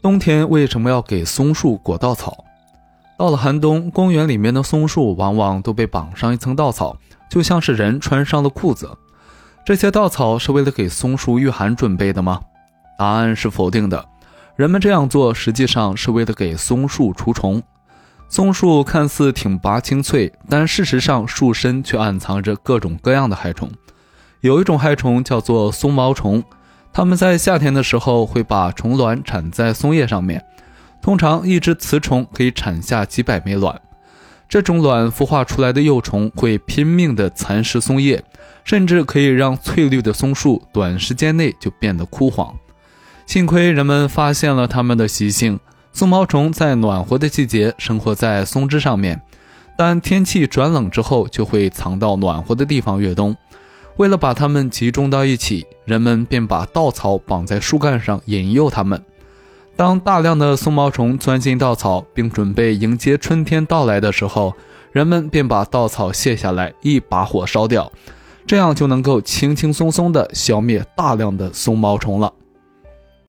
冬天为什么要给松树裹稻草？到了寒冬，公园里面的松树往往都被绑上一层稻草，就像是人穿上了裤子。这些稻草是为了给松树御寒准备的吗？答案是否定的。人们这样做实际上是为了给松树除虫。松树看似挺拔青翠，但事实上树身却暗藏着各种各样的害虫。有一种害虫叫做松毛虫。它们在夏天的时候会把虫卵产在松叶上面，通常一只雌虫可以产下几百枚卵。这种卵孵化出来的幼虫会拼命地蚕食松叶，甚至可以让翠绿的松树短时间内就变得枯黄。幸亏人们发现了它们的习性，松毛虫在暖和的季节生活在松枝上面，但天气转冷之后就会藏到暖和的地方越冬。为了把它们集中到一起，人们便把稻草绑在树干上引诱它们。当大量的松毛虫钻进稻草，并准备迎接春天到来的时候，人们便把稻草卸下来，一把火烧掉，这样就能够轻轻松松地消灭大量的松毛虫了。